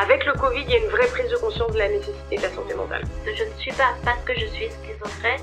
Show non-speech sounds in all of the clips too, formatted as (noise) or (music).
Avec le Covid, il y a une vraie prise de conscience de la nécessité de la santé mentale. Je ne suis pas, parce que je suis schizophrène,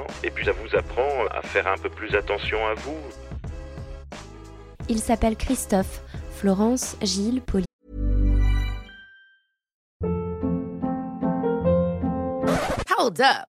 Et puis ça vous apprend à faire un peu plus attention à vous. Il s'appelle Christophe, Florence, Gilles, Pauline. Hold up.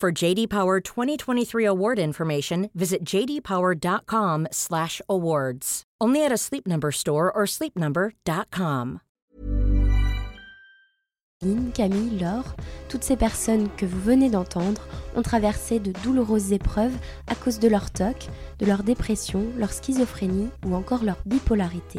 For JD Power 2023 award information, visit jdpower.com/awards. Only at a Sleep Number store or sleepnumber.com. Camille, Laure, toutes ces personnes que vous venez d'entendre ont traversé de douloureuses épreuves à cause de leur TOC, de leur dépression, leur schizophrénie ou encore leur bipolarité.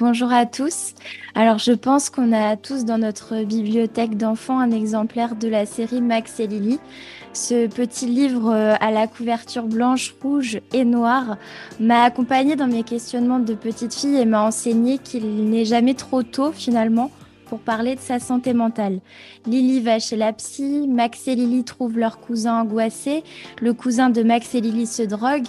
Bonjour à tous. Alors je pense qu'on a tous dans notre bibliothèque d'enfants un exemplaire de la série Max et Lily. Ce petit livre euh, à la couverture blanche, rouge et noire m'a accompagné dans mes questionnements de petite fille et m'a enseigné qu'il n'est jamais trop tôt finalement pour parler de sa santé mentale. Lily va chez la psy, Max et Lily trouvent leur cousin angoissé, le cousin de Max et Lily se drogue.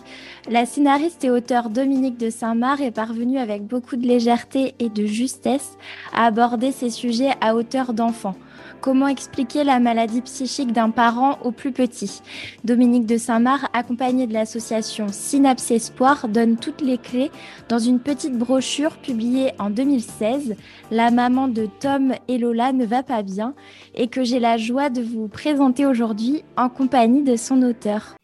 La scénariste et auteure Dominique de Saint-Marc est parvenue avec beaucoup de légèreté et de justesse à aborder ces sujets à hauteur d'enfant. Comment expliquer la maladie psychique d'un parent au plus petit Dominique de Saint-Marc, accompagnée de l'association Synapse Espoir, donne toutes les clés dans une petite brochure publiée en 2016. La maman de Tom et Lola ne va pas bien et que j'ai la joie de vous présenter aujourd'hui en compagnie de son auteur.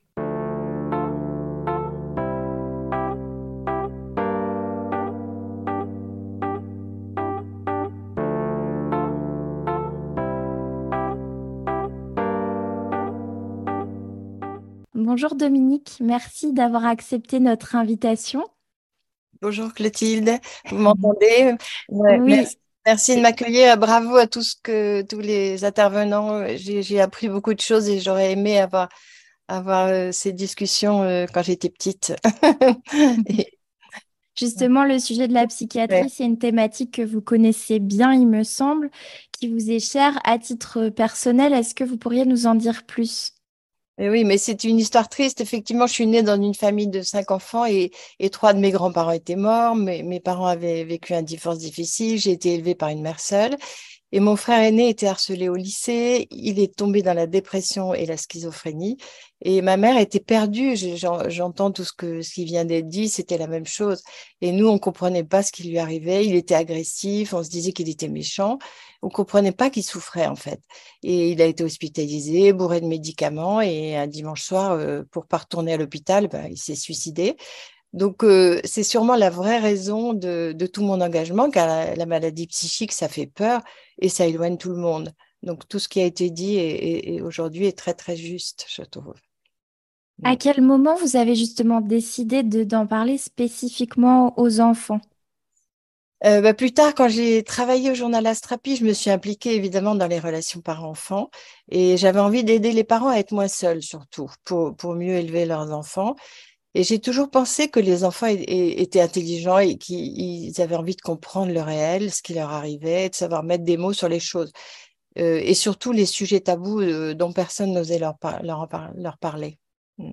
Bonjour Dominique, merci d'avoir accepté notre invitation. Bonjour Clotilde, vous m'entendez? Oui. Merci, de m'accueillir. Bravo à tous, que, tous les intervenants. J'ai appris beaucoup de choses et j'aurais aimé avoir, avoir euh, ces discussions euh, quand j'étais petite. (laughs) Justement, le sujet de la psychiatrie, c'est une thématique que vous connaissez bien, il me semble, qui vous est chère. À titre personnel, est-ce que vous pourriez nous en dire plus? Oui, mais c'est une histoire triste. Effectivement, je suis née dans une famille de cinq enfants et, trois de mes grands-parents étaient morts. Mes parents avaient vécu un divorce difficile. J'ai été élevée par une mère seule. Et mon frère aîné était harcelé au lycée. Il est tombé dans la dépression et la schizophrénie. Et ma mère était perdue. J'entends tout ce, que, ce qui vient d'être dit. C'était la même chose. Et nous, on comprenait pas ce qui lui arrivait. Il était agressif. On se disait qu'il était méchant on comprenait pas qu'il souffrait en fait. Et il a été hospitalisé, bourré de médicaments, et un dimanche soir, euh, pour pas retourner à l'hôpital, bah, il s'est suicidé. Donc euh, c'est sûrement la vraie raison de, tout mon engagement, car la, maladie psychique, ça fait peur et ça éloigne tout le monde. Donc tout ce qui a été dit aujourd'hui est très très juste, je trouve. À quel moment vous avez justement décidé d'en parler spécifiquement aux enfants? Euh, bah, plus tard, quand j'ai travaillé au journal Astrapi, je me suis impliquée évidemment dans les relations parents-enfants et j'avais envie d'aider les parents à être moins seuls, surtout, pour, pour mieux élever leurs enfants. Et j'ai toujours pensé que les enfants étaient intelligents et qu'ils avaient envie de comprendre le réel, ce qui leur arrivait, de savoir mettre des mots sur les choses. Euh, et surtout les sujets tabous euh, dont personne n'osait leur, leur, parler. Mm.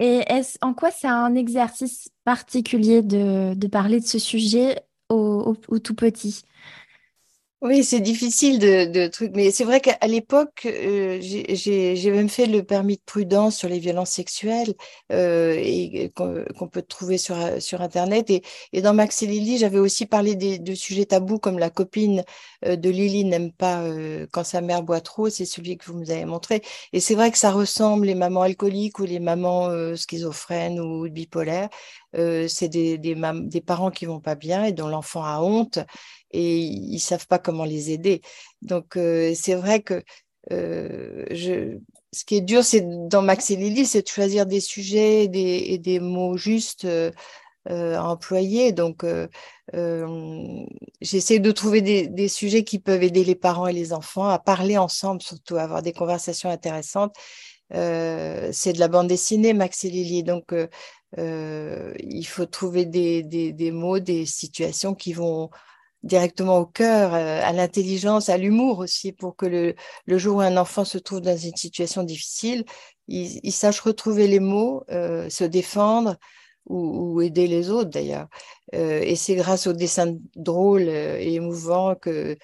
Et en quoi c'est un exercice particulier de, parler de ce sujet au, tout petit? Oui, c'est difficile de, de trucs, mais c'est vrai qu'à l'époque, euh, j'ai même fait le permis de prudence sur les violences sexuelles euh, et qu'on peut trouver sur, sur Internet. Et, et dans Max et Lily, j'avais aussi parlé de sujets tabous comme la copine euh, de Lily n'aime pas quand sa mère boit trop, c'est celui que vous nous avez montré. Et c'est vrai que ça ressemble les mamans alcooliques ou les mamans schizophrènes ou bipolaires. C'est des, parents qui vont pas bien et dont l'enfant a honte et ils savent pas comment les aider. Donc euh, c'est vrai que euh, ce qui est dur, c'est dans Max et Lily, c'est de choisir des sujets et des, mots justes euh, à employer. Donc j'essaie de trouver des, sujets qui peuvent aider les parents et les enfants à parler ensemble, surtout à avoir des conversations intéressantes. C'est de la bande dessinée, Max et Lily. Donc, il faut trouver des, mots, des situations qui vont directement au cœur, euh, à l'intelligence, à l'humour aussi, pour que le, jour où un enfant se trouve dans une situation difficile, il, sache retrouver les mots, euh, se défendre ou, aider les autres d'ailleurs. Euh, et c'est grâce aux dessins drôles et émouvants que,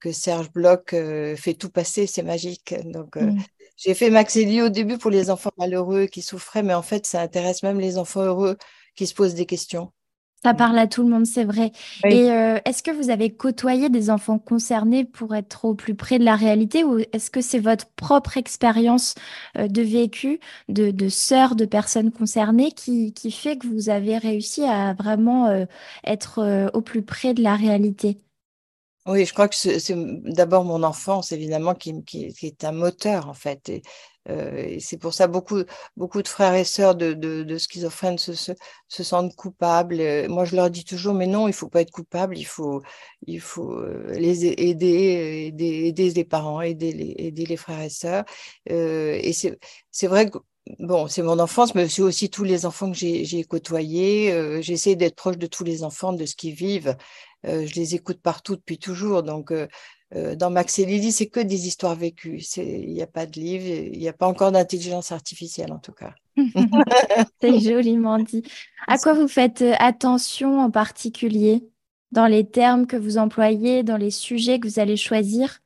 que Serge Bloch fait tout passer, c'est magique. Donc, mmh. J'ai fait Max Elie au début pour les enfants malheureux qui souffraient, mais en fait, ça intéresse même les enfants heureux qui se posent des questions. Ça parle à tout le monde, c'est vrai. Et euh, est-ce que vous avez côtoyé des enfants concernés pour être au plus près de la réalité ou est-ce que c'est votre propre expérience euh, de vécu, de, de sœurs, de personnes concernées qui, qui fait que vous avez réussi à vraiment euh, être au plus près de la réalité? Oui, je crois que c'est d'abord mon enfance, évidemment, qui, qui, qui, est un moteur, en fait. Et, euh, c'est pour ça beaucoup, beaucoup de frères et sœurs de, de, de schizophrènes se, se, se, sentent coupables. Euh, moi, je leur dis toujours, mais non, il faut pas être coupable, il faut, il faut euh, les aider, aider, aider les parents, aider les, aider les frères et sœurs. Euh, et c'est vrai que bon, c'est mon enfance, mais c'est aussi tous les enfants que j'ai côtoyés. Euh, J'essaie d'être proche de tous les enfants, de ce qu'ils vivent. Je les écoute partout depuis toujours. Donc, dans Max et Lily, c'est que des histoires vécues. Il n'y a pas de livre, il n'y a pas encore d'intelligence artificielle en tout cas. (laughs) (laughs) c'est joliment dit. À quoi vous faites attention en particulier dans les termes que vous employez, dans les sujets que vous allez choisir?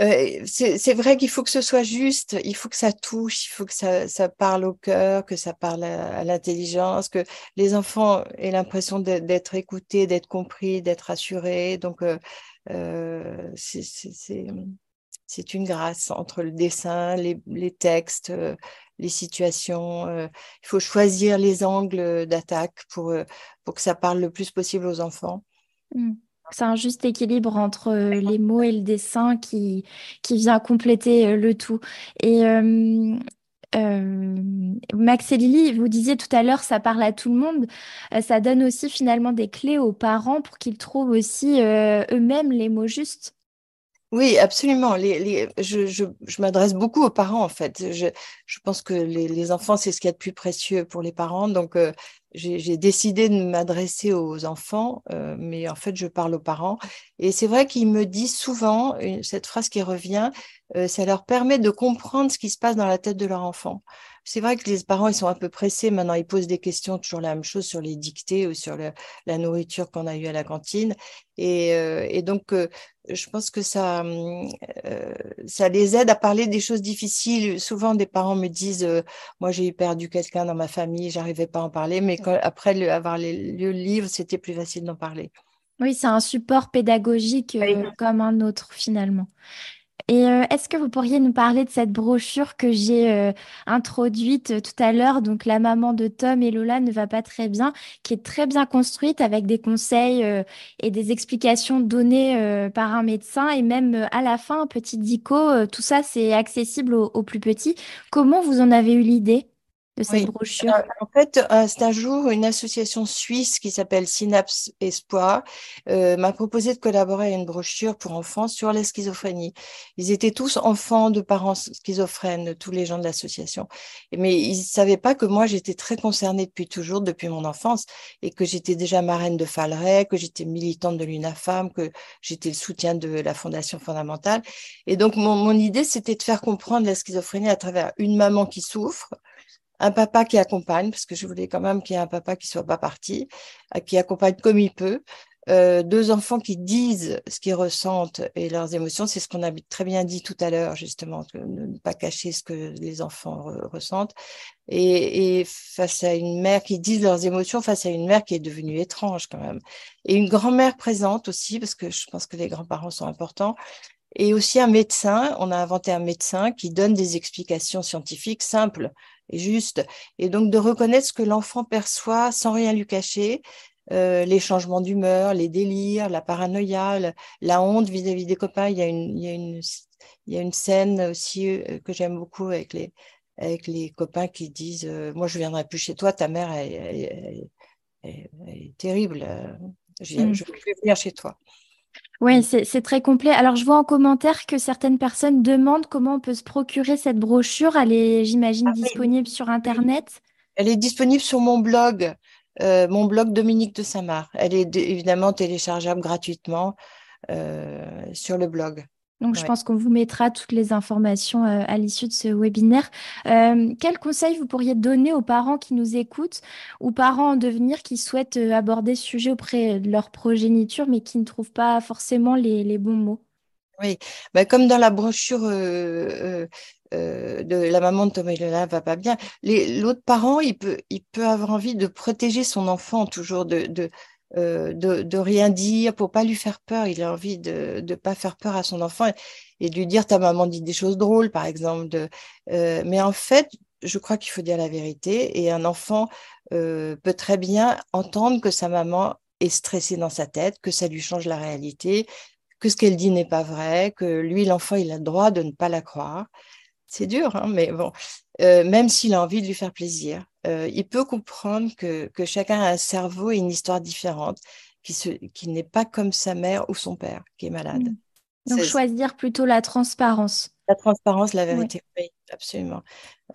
Euh, c'est vrai qu'il faut que ce soit juste, il faut que ça touche, il faut que ça, ça parle au cœur, que ça parle à, l'intelligence, que les enfants aient l'impression d'être écoutés, d'être compris, d'être assurés. Donc, euh, euh, c'est une grâce entre le dessin, les, les textes, euh, les situations. Il faut choisir les angles d'attaque pour, pour que ça parle le plus possible aux enfants. Mmh. C'est un juste équilibre entre euh, les mots et le dessin qui, vient compléter euh, le tout. Et euh, Max et Lily, vous disiez tout à l'heure, ça parle à tout le monde. ça donne aussi finalement des clés aux parents pour qu'ils trouvent aussi eux-mêmes les mots justes. Oui, absolument. Je, m'adresse beaucoup aux parents, en fait. Je, pense que les, les enfants, c'est ce qu'il y a de plus précieux pour les parents. Donc, euh, j'ai décidé de m'adresser aux enfants, euh, mais en fait, je parle aux parents. Et c'est vrai qu'ils me disent souvent, cette phrase qui revient, euh, ça leur permet de comprendre ce qui se passe dans la tête de leur enfant. C'est vrai que les parents, ils sont un peu pressés. Maintenant, ils posent des questions toujours la même chose sur les dictées ou sur la nourriture qu'on a eue à la cantine. Et, euh, et donc, euh, je pense que ça, euh, ça les aide à parler des choses difficiles. Souvent, des parents me disent, moi, j'ai perdu quelqu'un dans ma famille, j'arrivais pas à en parler, mais après le, avoir les, le livre, c'était plus facile d'en parler. Oui, c'est un support pédagogique comme un autre finalement. Et euh, est-ce que vous pourriez nous parler de cette brochure que j'ai euh, introduite euh, tout à l'heure, donc La maman de Tom et Lola ne va pas très bien, qui est très bien construite avec des conseils et des explications données par un médecin et même à la fin un petit dico. tout ça, c'est accessible aux plus petits. Comment vous en avez eu l'idée? De cette brochure? Euh, En fait, euh, c'est un jour, une association suisse qui s'appelle Synapse Espoir euh, m'a proposé de collaborer à une brochure pour enfants sur la schizophrénie. Ils étaient tous enfants de parents schizophrènes, tous les gens de l'association. Mais ils ne savaient pas que moi, j'étais très concernée depuis toujours, depuis mon enfance, et que j'étais déjà marraine de Falray, que j'étais militante de l'UNAFAM, que j'étais le soutien de la Fondation fondamentale. Et donc, mon, mon idée, c'était de faire comprendre la schizophrénie à travers une maman qui souffre, un papa qui accompagne, parce que je voulais quand même qu'il y ait un papa qui soit pas parti, euh, qui accompagne comme il peut, euh, deux enfants qui disent ce qu'ils ressentent et leurs émotions, c'est ce qu'on a très bien dit tout à l'heure, justement, ne pas cacher ce que les enfants ressentent. Et, et, face à une mère qui dit leurs émotions, face à une mère qui est devenue étrange quand même. Et une grand-mère présente aussi, parce que je pense que les grands-parents sont importants. Et aussi un médecin, on a inventé un médecin qui donne des explications scientifiques simples et juste. Et donc de reconnaître ce que l'enfant perçoit sans rien lui cacher, euh, les changements d'humeur, les délires, la paranoïa, la, honte vis-à-vis des copains. Il y, a une, il, y a une, il y a une scène aussi euh, que j'aime beaucoup avec les, avec les copains qui disent euh, Moi, je ne viendrai plus chez toi, ta mère est, terrible. Je ne mmh. veux plus venir chez toi. Oui, c'est très complet. Alors, je vois en commentaire que certaines personnes demandent comment on peut se procurer cette brochure. Elle est, j'imagine, ah disponible sur Internet. Elle est disponible sur mon blog, euh, mon blog Dominique de Samar. Elle est évidemment téléchargeable gratuitement euh, sur le blog. Donc, je pense qu'on vous mettra toutes les informations euh, à l'issue de ce webinaire. Euh, quel conseil vous pourriez donner aux parents qui nous écoutent ou parents en devenir qui souhaitent euh, aborder ce sujet auprès de leur progéniture mais qui ne trouvent pas forcément les, bons mots? Oui, bah, comme dans la brochure de la maman de Thomas Lola va pas bien, l'autre parent, il peut, il peut avoir envie de protéger son enfant toujours, de, de euh, de, rien dire pour pas lui faire peur. Il a envie de ne pas faire peur à son enfant et, de lui dire ta maman dit des choses drôles, par exemple. Euh, mais en fait, je crois qu'il faut dire la vérité et un enfant euh, peut très bien entendre que sa maman est stressée dans sa tête, que ça lui change la réalité, que ce qu'elle dit n'est pas vrai, que lui, l'enfant, il a le droit de ne pas la croire. C'est dur, hein, mais bon, même s'il a envie de lui faire plaisir. Euh, il peut comprendre que, chacun a un cerveau et une histoire différente, qui, n'est pas comme sa mère ou son père qui est malade. Mm. Donc choisir plutôt la transparence. La transparence, la vérité, oui, absolument.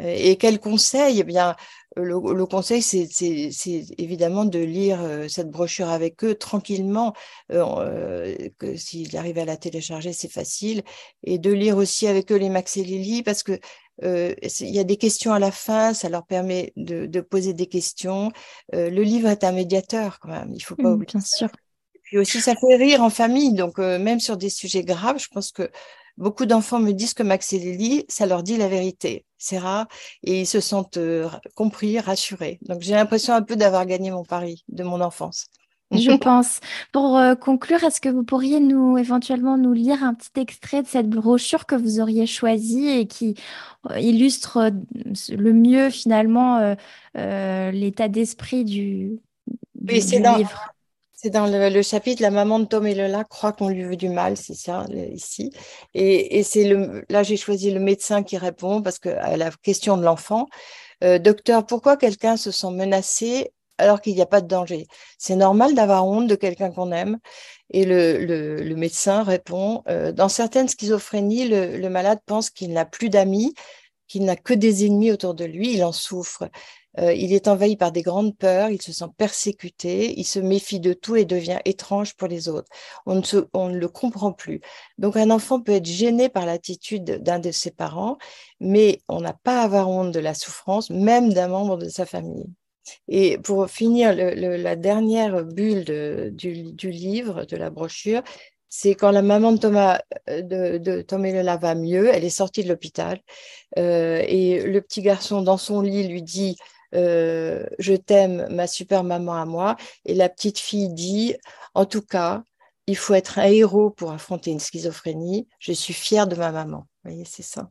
Euh, et quel conseil? Eh bien, le, conseil, c'est évidemment de lire euh, cette brochure avec eux tranquillement. Euh, S'ils arrivent à la télécharger, c'est facile. Et de lire aussi avec eux les Max et Lily, parce que il y a des questions à la fin, ça leur permet de, poser des questions. le livre est un médiateur quand même, il faut pas mmh, oublier. Bien sûr. Et puis aussi, ça fait rire en famille. Donc, même sur des sujets graves, je pense que Beaucoup d'enfants me disent que Max et Lily, ça leur dit la vérité. C'est rare et ils se sentent euh, compris, rassurés. Donc j'ai l'impression un peu d'avoir gagné mon pari de mon enfance. Je pense. Pour euh, conclure, est-ce que vous pourriez nous éventuellement nous lire un petit extrait de cette brochure que vous auriez choisie et qui euh, illustre le mieux finalement l'état d'esprit du, du, oui, c'est livre? C'est dans le, chapitre La maman de Tom et Lola croit qu'on lui veut du mal, c'est ça, ici. Et, c'est le, là, j'ai choisi le médecin qui répond parce que à la question de l'enfant, euh, docteur, pourquoi quelqu'un se sent menacé alors qu'il n'y a pas de danger? C'est normal d'avoir honte de quelqu'un qu'on aime. Et le, médecin répond, euh, dans certaines schizophrénies, le malade pense qu'il n'a plus d'amis, qu'il n'a que des ennemis autour de lui, il en souffre. Euh, il est envahi par des grandes peurs, il se sent persécuté, il se méfie de tout et devient étrange pour les autres. On ne, le comprend plus. Donc un enfant peut être gêné par l'attitude d'un de ses parents, mais on n'a pas à avoir honte de la souffrance, même d'un membre de sa famille. Et pour finir, la dernière bulle du, livre, de la brochure, c'est quand la maman de Thomas, euh, de, de Tom va mieux, elle est sortie de l'hôpital euh, et le petit garçon dans son lit lui dit euh, je t'aime, ma super maman à moi. Et la petite fille dit, en tout cas, il faut être un héros pour affronter une schizophrénie. Je suis fière de ma maman. Vous voyez, c'est ça.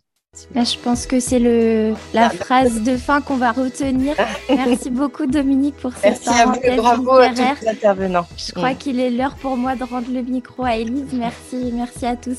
je pense que c'est le la phrase de fin qu'on va retenir. (laughs) Merci beaucoup Dominique pour cette Merci à vous, bravo à tous les intervenants. Je crois mm. qu'il est l'heure pour moi de rendre le micro à Elise. Merci, merci à tous.